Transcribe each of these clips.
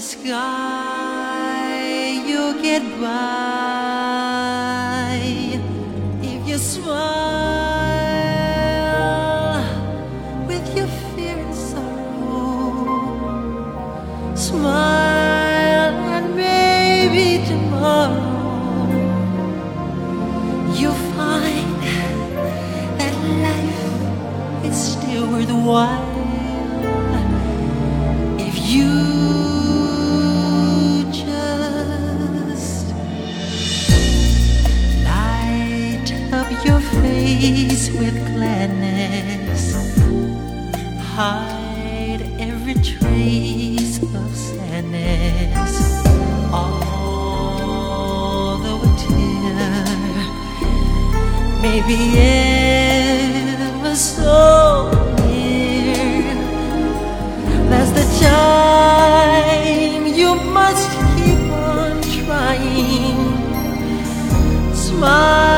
sky, you'll get by if you smile with your fear and sorrow. Smile and maybe tomorrow you'll find that life is still worthwhile face with gladness hide every trace of sadness. Although a tear may be ever so near, that's the time you must keep on trying. Smile,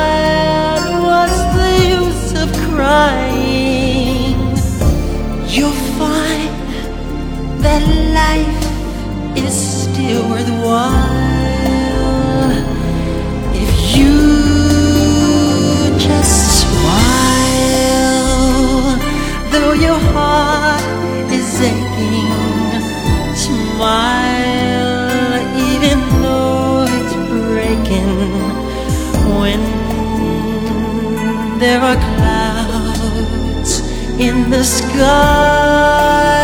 there are clouds in the sky,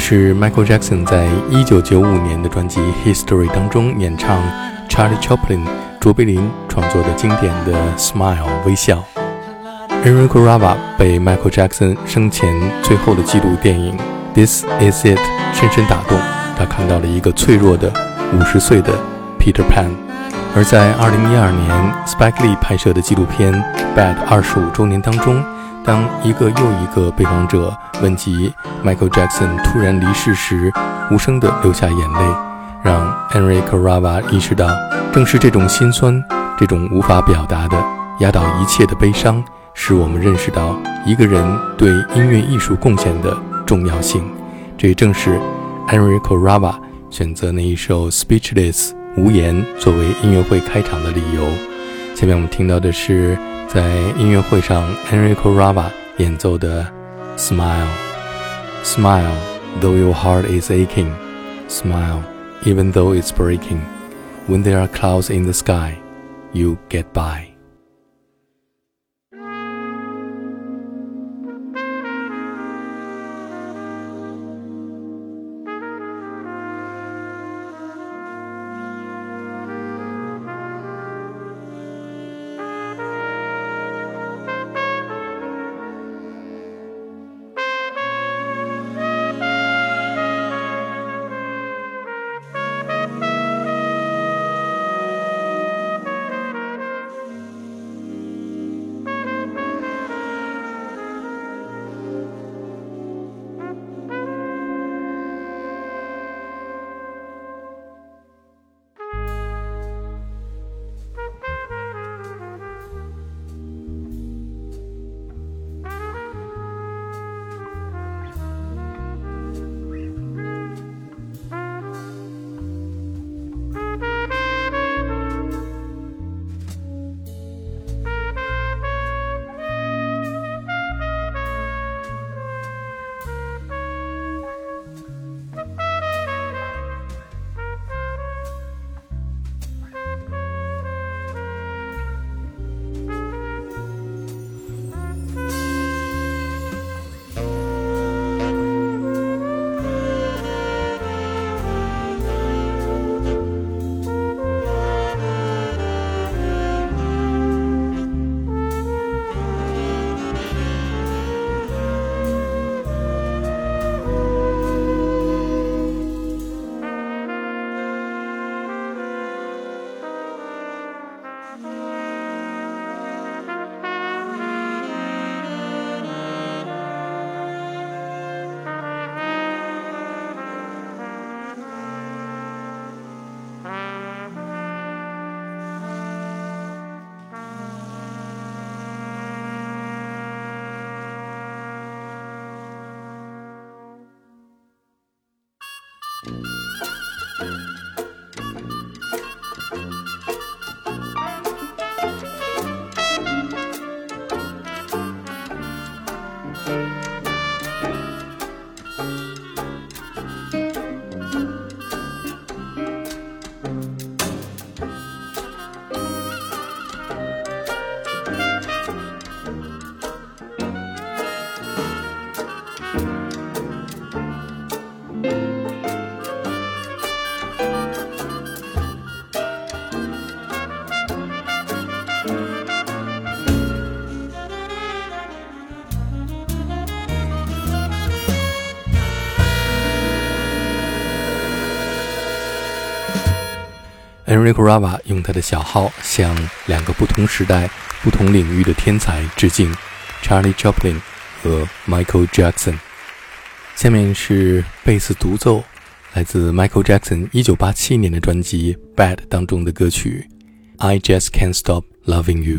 是 Michael Jackson 在1995年的专辑《History》当中演唱 Charlie Chaplin 卓别林创作的经典的《Smile》微笑。Enrico Rava 被 Michael Jackson 生前最后的纪录电影《This Is It》深深打动，他看到了一个脆弱的50岁的 Peter Pan。而在2012年 Spike Lee 拍摄的纪录片《Bad》25周年当中，当一个又一个被访者问及 Michael Jackson 突然离世时，无声地流下眼泪，让 Enrique Rava 意识到，正是这种心酸，这种无法表达的压倒一切的悲伤，使我们认识到一个人对音乐艺术贡献的重要性。这也正是 Enrico Rava 选择那一首《Speechless》无言作为音乐会开场的理由。下面我们听到的是在音乐会上 Enrico Rava 演奏的《Smile》，Smile though your heart is aching, smile even though it's breaking. When there are clouds in the sky, you get by. Enrico Rava 用他的小号向两个不同时代、不同领域的天才致敬：Charlie Chaplin 和 Michael Jackson。下面是贝斯独奏，来自 Michael Jackson 1987年的专辑《Bad》当中的歌曲《I Just Can't Stop Loving You》。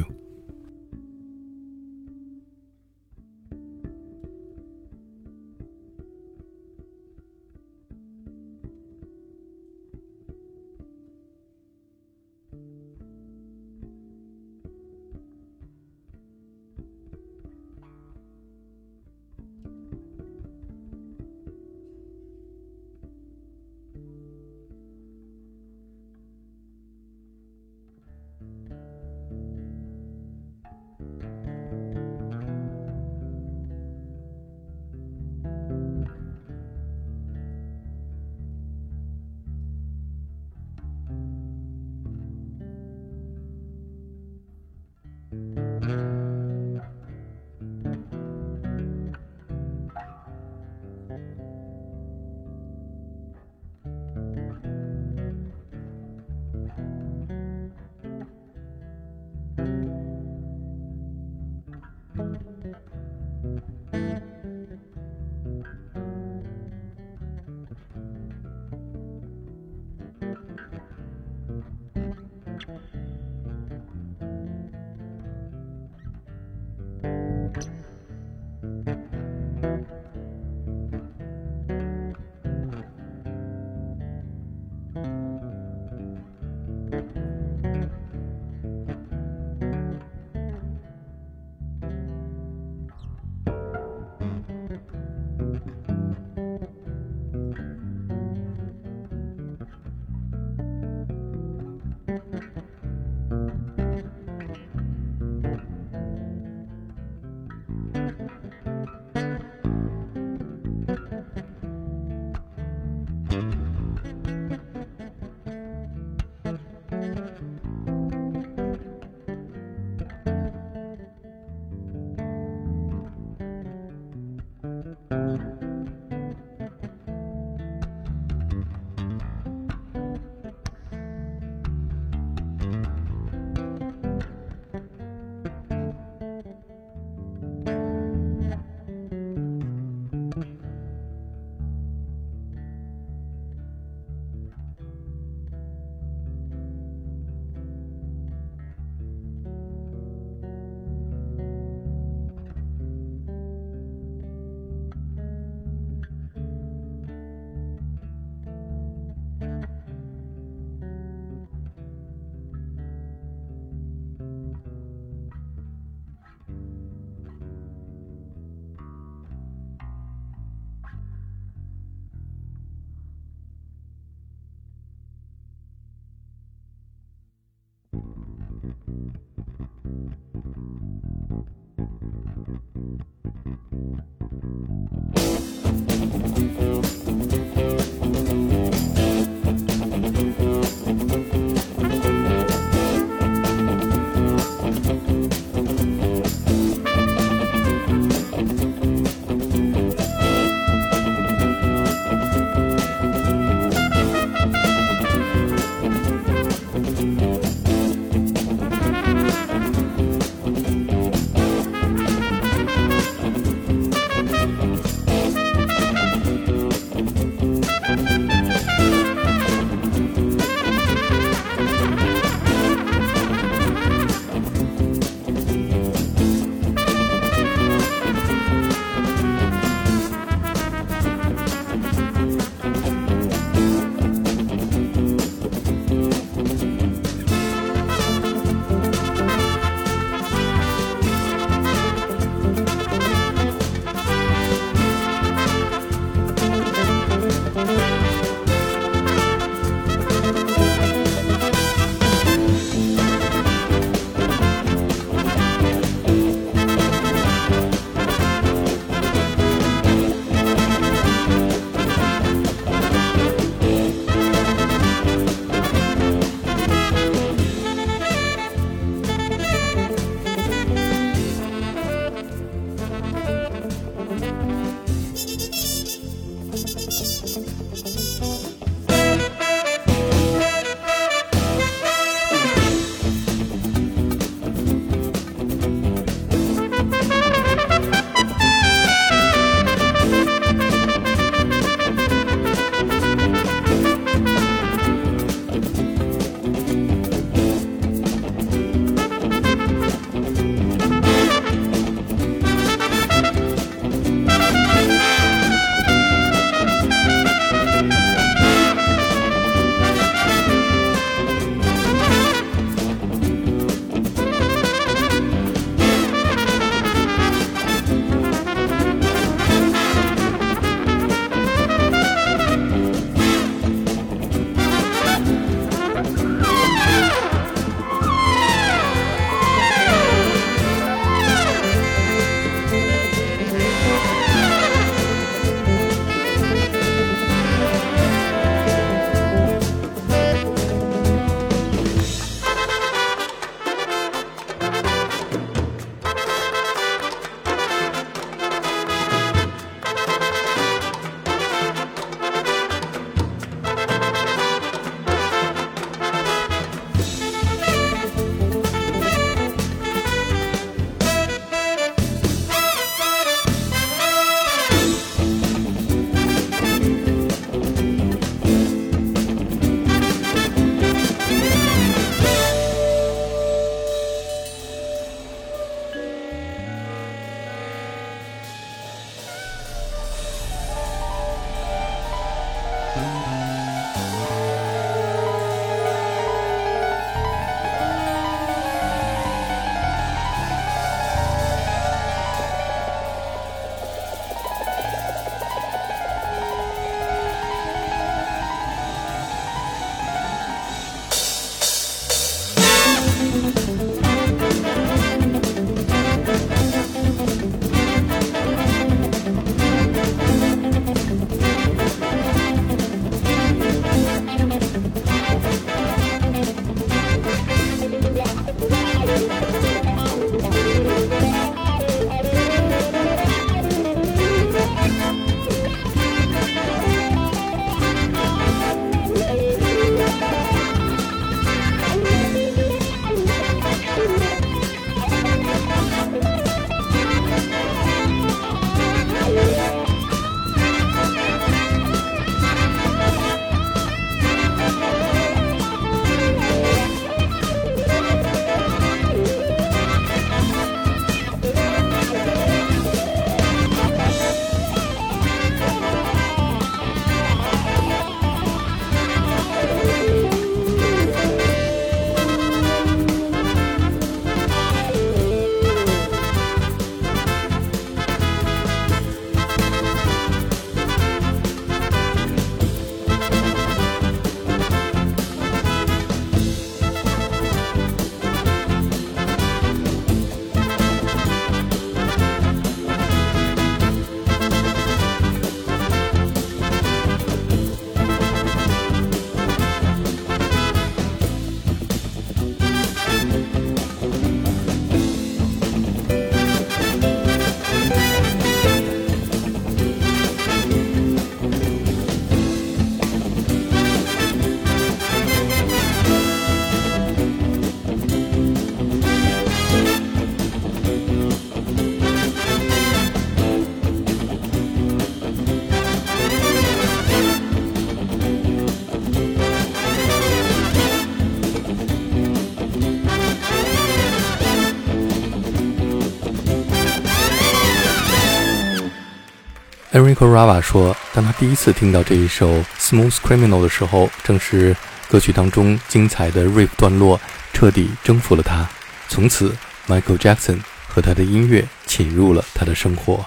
Enrico Rava 说，当他第一次听到这一首《Smooth Criminal》的时候，正是歌曲当中精彩的 riff 段落彻底征服了他。从此，Michael Jackson 和他的音乐侵入了他的生活。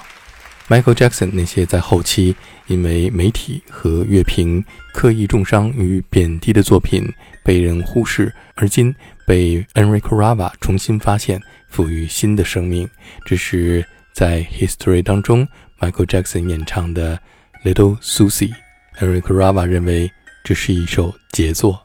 Michael Jackson 那些在后期因为媒体和乐评刻意重伤与贬低的作品被人忽视，而今被 Enrico Rava 重新发现，赋予新的生命。这是在 History 当中。Michael Jackson 演唱的《Little Susie》，Eric Rava 认为这是一首杰作。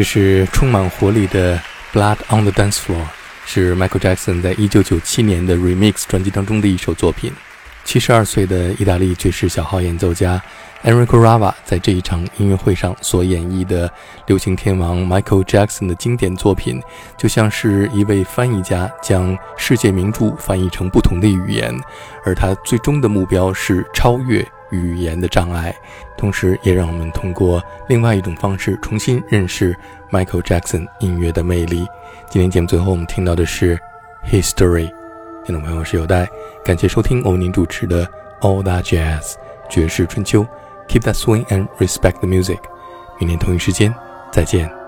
这是充满活力的《Blood on the Dance Floor》，是 Michael Jackson 在一九九七年的 Remix 专辑当中的一首作品。七十二岁的意大利爵士小号演奏家 Enrico Rava 在这一场音乐会上所演绎的流行天王 Michael Jackson 的经典作品，就像是一位翻译家将世界名著翻译成不同的语言，而他最终的目标是超越语言的障碍，同时也让我们通过另外一种方式重新认识 Michael Jackson 音乐的魅力。今天节目最后我们听到的是 History。听众朋友，我是有代，感谢收听我为您主持的 All That Jazz 爵士春秋，Keep that swing and respect the music。明天同一时间再见。